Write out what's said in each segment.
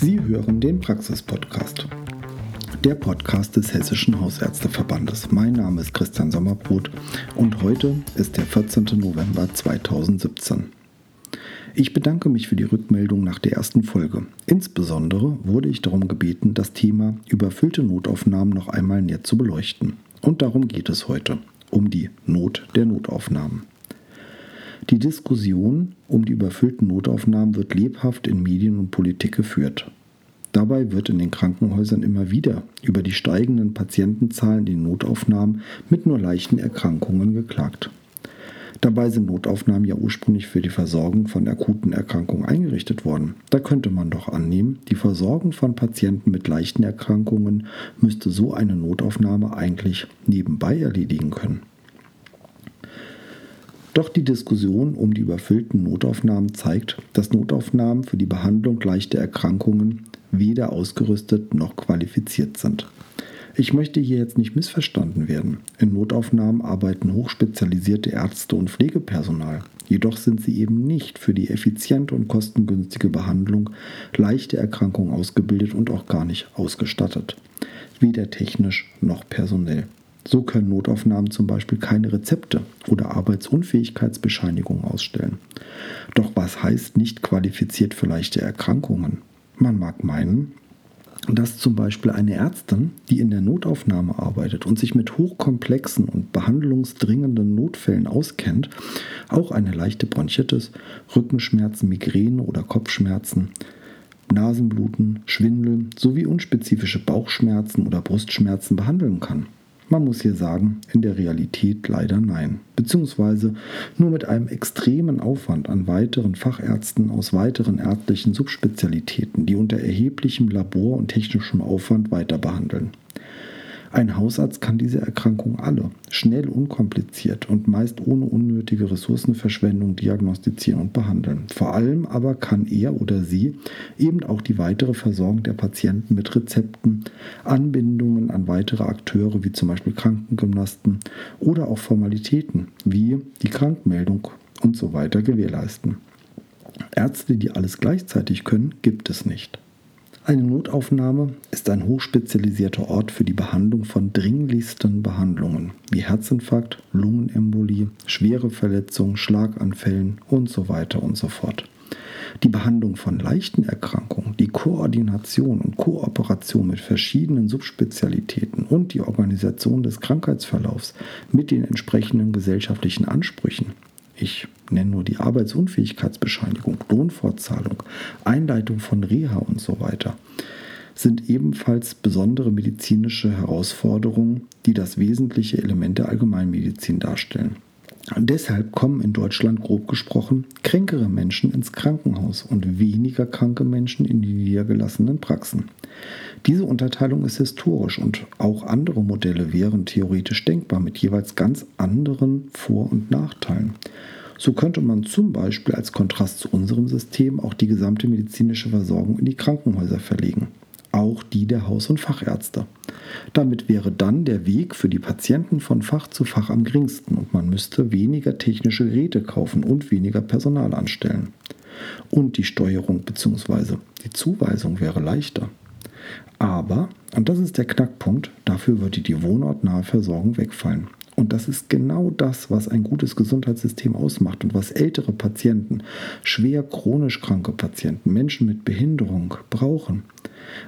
Sie hören den Praxis-Podcast. Der Podcast des Hessischen Hausärzteverbandes. Mein Name ist Christian Sommerbrot und heute ist der 14. November 2017. Ich bedanke mich für die Rückmeldung nach der ersten Folge. Insbesondere wurde ich darum gebeten, das Thema überfüllte Notaufnahmen noch einmal näher zu beleuchten. Und darum geht es heute, um die Not der Notaufnahmen. Die Diskussion um die überfüllten Notaufnahmen wird lebhaft in Medien und Politik geführt. Dabei wird in den Krankenhäusern immer wieder über die steigenden Patientenzahlen in den Notaufnahmen mit nur leichten Erkrankungen geklagt. Dabei sind Notaufnahmen ja ursprünglich für die Versorgung von akuten Erkrankungen eingerichtet worden. Da könnte man doch annehmen, die Versorgung von Patienten mit leichten Erkrankungen müsste so eine Notaufnahme eigentlich nebenbei erledigen können. Doch die Diskussion um die überfüllten Notaufnahmen zeigt, dass Notaufnahmen für die Behandlung leichter Erkrankungen weder ausgerüstet noch qualifiziert sind. Ich möchte hier jetzt nicht missverstanden werden. In Notaufnahmen arbeiten hochspezialisierte Ärzte und Pflegepersonal. Jedoch sind sie eben nicht für die effiziente und kostengünstige Behandlung leichter Erkrankungen ausgebildet und auch gar nicht ausgestattet. Weder technisch noch personell. So können Notaufnahmen zum Beispiel keine Rezepte oder Arbeitsunfähigkeitsbescheinigungen ausstellen. Doch was heißt nicht qualifiziert für leichte Erkrankungen? Man mag meinen, dass zum Beispiel eine Ärztin, die in der Notaufnahme arbeitet und sich mit hochkomplexen und behandlungsdringenden Notfällen auskennt, auch eine leichte Bronchitis, Rückenschmerzen, Migräne oder Kopfschmerzen, Nasenbluten, Schwindel sowie unspezifische Bauchschmerzen oder Brustschmerzen behandeln kann. Man muss hier sagen, in der Realität leider nein. Beziehungsweise nur mit einem extremen Aufwand an weiteren Fachärzten aus weiteren ärztlichen Subspezialitäten, die unter erheblichem Labor- und technischem Aufwand weiter behandeln. Ein Hausarzt kann diese Erkrankung alle schnell, unkompliziert und meist ohne unnötige Ressourcenverschwendung diagnostizieren und behandeln. Vor allem aber kann er oder sie eben auch die weitere Versorgung der Patienten mit Rezepten, Anbindungen an weitere Akteure wie zum Beispiel Krankengymnasten oder auch Formalitäten wie die Krankmeldung und so weiter gewährleisten. Ärzte, die alles gleichzeitig können, gibt es nicht. Eine Notaufnahme ist ein hochspezialisierter Ort für die Behandlung von dringlichsten Behandlungen wie Herzinfarkt, Lungenembolie, schwere Verletzungen, Schlaganfällen und so weiter und so fort. Die Behandlung von leichten Erkrankungen, die Koordination und Kooperation mit verschiedenen Subspezialitäten und die Organisation des Krankheitsverlaufs mit den entsprechenden gesellschaftlichen Ansprüchen ich nenne nur die Arbeitsunfähigkeitsbescheinigung, Lohnfortzahlung, Einleitung von Reha und so weiter, sind ebenfalls besondere medizinische Herausforderungen, die das wesentliche Element der Allgemeinmedizin darstellen. Und deshalb kommen in Deutschland grob gesprochen kränkere Menschen ins Krankenhaus und weniger kranke Menschen in die niedergelassenen Praxen. Diese Unterteilung ist historisch und auch andere Modelle wären theoretisch denkbar mit jeweils ganz anderen Vor- und Nachteilen. So könnte man zum Beispiel als Kontrast zu unserem System auch die gesamte medizinische Versorgung in die Krankenhäuser verlegen, auch die der Haus- und Fachärzte. Damit wäre dann der Weg für die Patienten von Fach zu Fach am geringsten und man müsste weniger technische Geräte kaufen und weniger Personal anstellen. Und die Steuerung bzw. die Zuweisung wäre leichter. Aber, und das ist der Knackpunkt, dafür würde die wohnortnahe Versorgung wegfallen. Und das ist genau das, was ein gutes Gesundheitssystem ausmacht und was ältere Patienten, schwer chronisch kranke Patienten, Menschen mit Behinderung brauchen.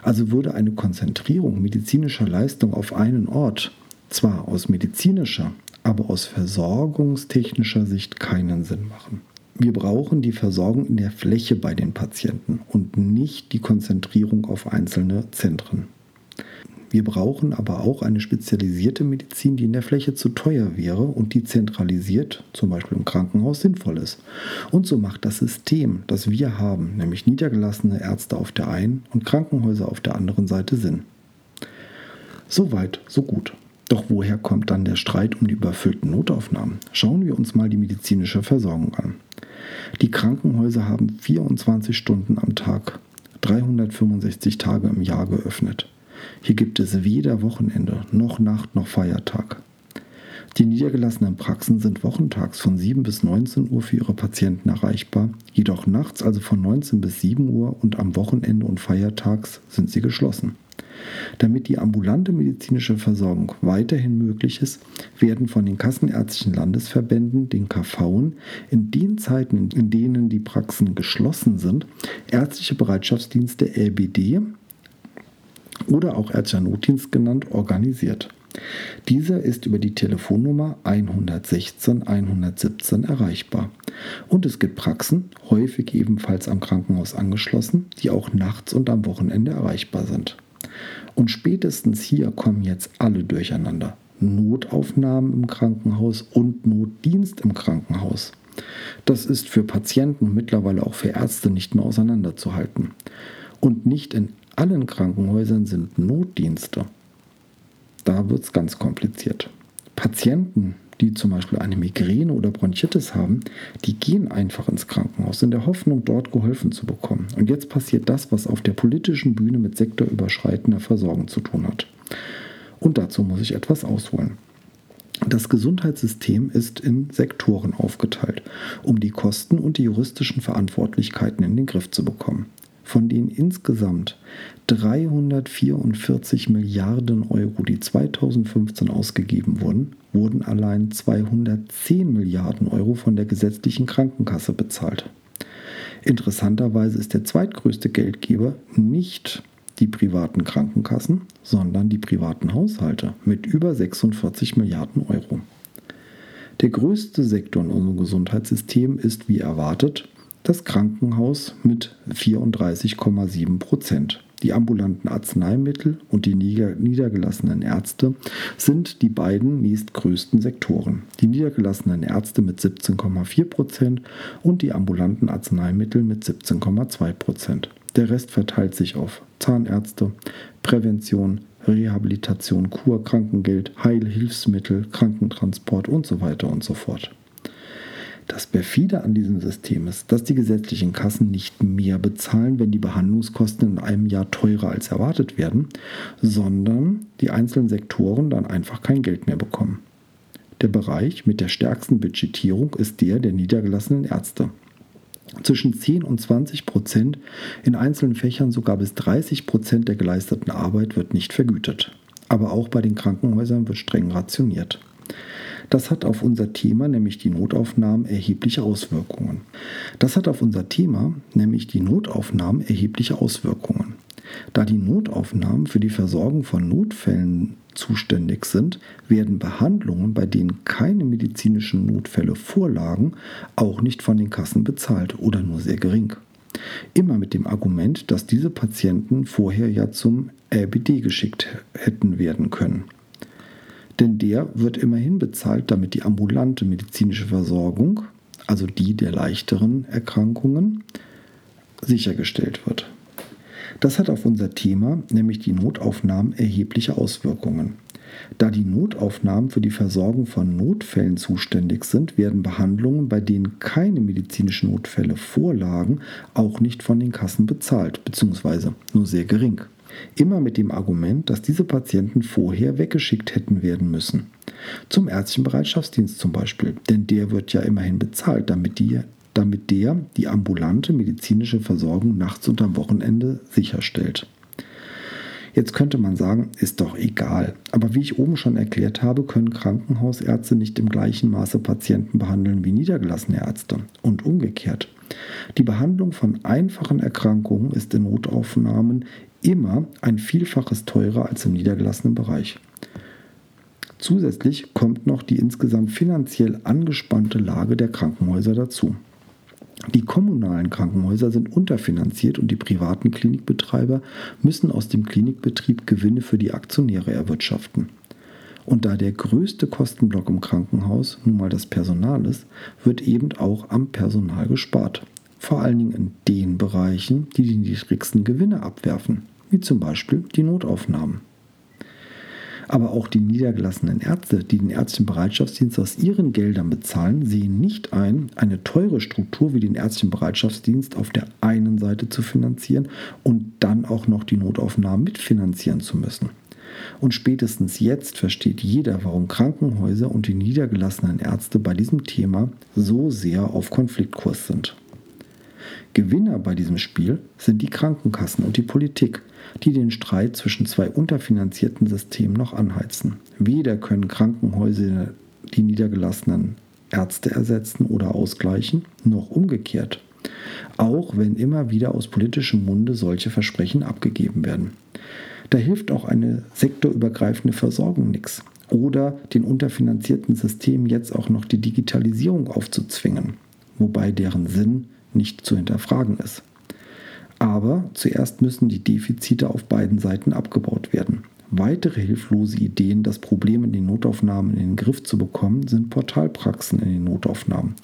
Also würde eine Konzentrierung medizinischer Leistung auf einen Ort zwar aus medizinischer, aber aus versorgungstechnischer Sicht keinen Sinn machen. Wir brauchen die Versorgung in der Fläche bei den Patienten und nicht die Konzentrierung auf einzelne Zentren. Wir brauchen aber auch eine spezialisierte Medizin, die in der Fläche zu teuer wäre und die zentralisiert, zum Beispiel im Krankenhaus, sinnvoll ist. Und so macht das System, das wir haben, nämlich niedergelassene Ärzte auf der einen und Krankenhäuser auf der anderen Seite Sinn. Soweit, so gut. Doch woher kommt dann der Streit um die überfüllten Notaufnahmen? Schauen wir uns mal die medizinische Versorgung an. Die Krankenhäuser haben 24 Stunden am Tag, 365 Tage im Jahr geöffnet. Hier gibt es weder Wochenende, noch Nacht, noch Feiertag. Die niedergelassenen Praxen sind wochentags von 7 bis 19 Uhr für ihre Patienten erreichbar, jedoch nachts also von 19 bis 7 Uhr und am Wochenende und feiertags sind sie geschlossen. Damit die ambulante medizinische Versorgung weiterhin möglich ist, werden von den kassenärztlichen Landesverbänden, den KV, in den Zeiten, in denen die Praxen geschlossen sind, ärztliche Bereitschaftsdienste LBD oder auch ärztlicher Notdienst genannt, organisiert. Dieser ist über die Telefonnummer 116 117 erreichbar. Und es gibt Praxen, häufig ebenfalls am Krankenhaus angeschlossen, die auch nachts und am Wochenende erreichbar sind. Und spätestens hier kommen jetzt alle durcheinander. Notaufnahmen im Krankenhaus und Notdienst im Krankenhaus. Das ist für Patienten und mittlerweile auch für Ärzte nicht mehr auseinanderzuhalten. Und nicht in allen Krankenhäusern sind Notdienste. Da wird es ganz kompliziert. Patienten, die zum Beispiel eine Migräne oder Bronchitis haben, die gehen einfach ins Krankenhaus in der Hoffnung, dort geholfen zu bekommen. Und jetzt passiert das, was auf der politischen Bühne mit sektorüberschreitender Versorgung zu tun hat. Und dazu muss ich etwas ausholen. Das Gesundheitssystem ist in Sektoren aufgeteilt, um die Kosten und die juristischen Verantwortlichkeiten in den Griff zu bekommen von den insgesamt 344 Milliarden Euro, die 2015 ausgegeben wurden, wurden allein 210 Milliarden Euro von der gesetzlichen Krankenkasse bezahlt. Interessanterweise ist der zweitgrößte Geldgeber nicht die privaten Krankenkassen, sondern die privaten Haushalte mit über 46 Milliarden Euro. Der größte Sektor in unserem Gesundheitssystem ist wie erwartet das Krankenhaus mit 34,7 Prozent. Die ambulanten Arzneimittel und die niedergelassenen Ärzte sind die beiden nächstgrößten Sektoren. Die niedergelassenen Ärzte mit 17,4 Prozent und die ambulanten Arzneimittel mit 17,2 Prozent. Der Rest verteilt sich auf Zahnärzte, Prävention, Rehabilitation, Kur, Krankengeld, Heilhilfsmittel, Krankentransport und so weiter und so fort. Das perfide an diesem System ist, dass die gesetzlichen Kassen nicht mehr bezahlen, wenn die Behandlungskosten in einem Jahr teurer als erwartet werden, sondern die einzelnen Sektoren dann einfach kein Geld mehr bekommen. Der Bereich mit der stärksten Budgetierung ist der der niedergelassenen Ärzte. Zwischen 10 und 20 Prozent, in einzelnen Fächern sogar bis 30 Prozent der geleisteten Arbeit wird nicht vergütet. Aber auch bei den Krankenhäusern wird streng rationiert. Das hat auf unser Thema, nämlich die Notaufnahmen, erhebliche Auswirkungen. Das hat auf unser Thema, nämlich die Notaufnahmen, erhebliche Auswirkungen. Da die Notaufnahmen für die Versorgung von Notfällen zuständig sind, werden Behandlungen, bei denen keine medizinischen Notfälle vorlagen, auch nicht von den Kassen bezahlt oder nur sehr gering. Immer mit dem Argument, dass diese Patienten vorher ja zum RBD geschickt hätten werden können denn der wird immerhin bezahlt, damit die ambulante medizinische Versorgung, also die der leichteren Erkrankungen, sichergestellt wird. Das hat auf unser Thema, nämlich die Notaufnahmen, erhebliche Auswirkungen. Da die Notaufnahmen für die Versorgung von Notfällen zuständig sind, werden Behandlungen, bei denen keine medizinischen Notfälle vorlagen, auch nicht von den Kassen bezahlt, beziehungsweise nur sehr gering. Immer mit dem Argument, dass diese Patienten vorher weggeschickt hätten werden müssen. Zum ärztlichen Bereitschaftsdienst zum Beispiel, denn der wird ja immerhin bezahlt, damit, die, damit der die ambulante medizinische Versorgung nachts und am Wochenende sicherstellt. Jetzt könnte man sagen, ist doch egal. Aber wie ich oben schon erklärt habe, können Krankenhausärzte nicht im gleichen Maße Patienten behandeln wie niedergelassene Ärzte. Und umgekehrt. Die Behandlung von einfachen Erkrankungen ist in Notaufnahmen immer ein Vielfaches teurer als im niedergelassenen Bereich. Zusätzlich kommt noch die insgesamt finanziell angespannte Lage der Krankenhäuser dazu. Die kommunalen Krankenhäuser sind unterfinanziert und die privaten Klinikbetreiber müssen aus dem Klinikbetrieb Gewinne für die Aktionäre erwirtschaften. Und da der größte Kostenblock im Krankenhaus nun mal das Personal ist, wird eben auch am Personal gespart. Vor allen Dingen in den Bereichen, die die niedrigsten Gewinne abwerfen wie zum Beispiel die Notaufnahmen. Aber auch die niedergelassenen Ärzte, die den ärztlichen Bereitschaftsdienst aus ihren Geldern bezahlen, sehen nicht ein, eine teure Struktur wie den ärztlichen Bereitschaftsdienst auf der einen Seite zu finanzieren und dann auch noch die Notaufnahmen mitfinanzieren zu müssen. Und spätestens jetzt versteht jeder, warum Krankenhäuser und die niedergelassenen Ärzte bei diesem Thema so sehr auf Konfliktkurs sind. Gewinner bei diesem Spiel sind die Krankenkassen und die Politik, die den Streit zwischen zwei unterfinanzierten Systemen noch anheizen. Weder können Krankenhäuser die niedergelassenen Ärzte ersetzen oder ausgleichen, noch umgekehrt. Auch wenn immer wieder aus politischem Munde solche Versprechen abgegeben werden. Da hilft auch eine sektorübergreifende Versorgung nichts. Oder den unterfinanzierten Systemen jetzt auch noch die Digitalisierung aufzuzwingen, wobei deren Sinn nicht zu hinterfragen ist. Aber zuerst müssen die Defizite auf beiden Seiten abgebaut werden. Weitere hilflose Ideen, das Problem in den Notaufnahmen in den Griff zu bekommen, sind Portalpraxen in den Notaufnahmen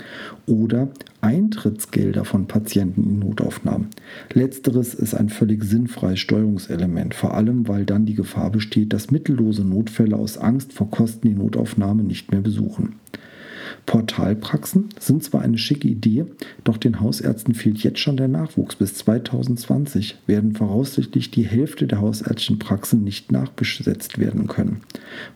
oder Eintrittsgelder von Patienten in Notaufnahmen. Letzteres ist ein völlig sinnfreies Steuerungselement, vor allem weil dann die Gefahr besteht, dass mittellose Notfälle aus Angst vor Kosten die Notaufnahme nicht mehr besuchen. Portalpraxen sind zwar eine schicke Idee, doch den Hausärzten fehlt jetzt schon der Nachwuchs. Bis 2020 werden voraussichtlich die Hälfte der hausärztlichen Praxen nicht nachbesetzt werden können.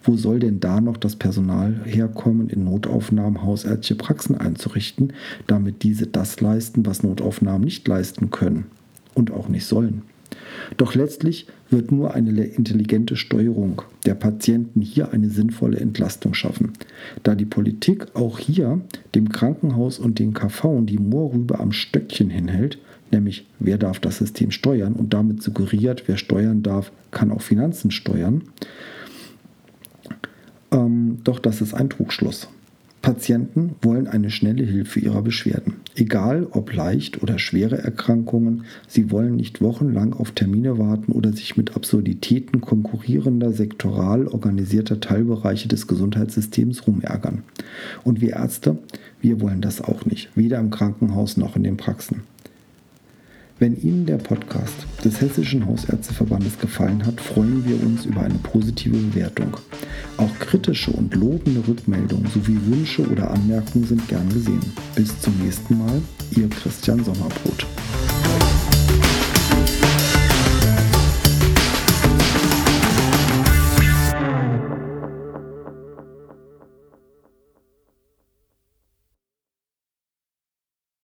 Wo soll denn da noch das Personal herkommen, in Notaufnahmen hausärztliche Praxen einzurichten, damit diese das leisten, was Notaufnahmen nicht leisten können und auch nicht sollen? Doch letztlich wird nur eine intelligente Steuerung der Patienten hier eine sinnvolle Entlastung schaffen, da die Politik auch hier dem Krankenhaus und den KV die Moorrübe am Stöckchen hinhält, nämlich wer darf das System steuern und damit suggeriert, wer steuern darf, kann auch Finanzen steuern. Ähm, doch das ist ein Trugschluss. Patienten wollen eine schnelle Hilfe ihrer Beschwerden. Egal ob leicht oder schwere Erkrankungen, sie wollen nicht wochenlang auf Termine warten oder sich mit Absurditäten konkurrierender, sektoral organisierter Teilbereiche des Gesundheitssystems rumärgern. Und wir Ärzte, wir wollen das auch nicht, weder im Krankenhaus noch in den Praxen. Wenn Ihnen der Podcast des Hessischen Hausärzteverbandes gefallen hat, freuen wir uns über eine positive Bewertung. Auch kritische und lobende Rückmeldungen sowie Wünsche oder Anmerkungen sind gern gesehen. Bis zum nächsten Mal, Ihr Christian Sommerbrot.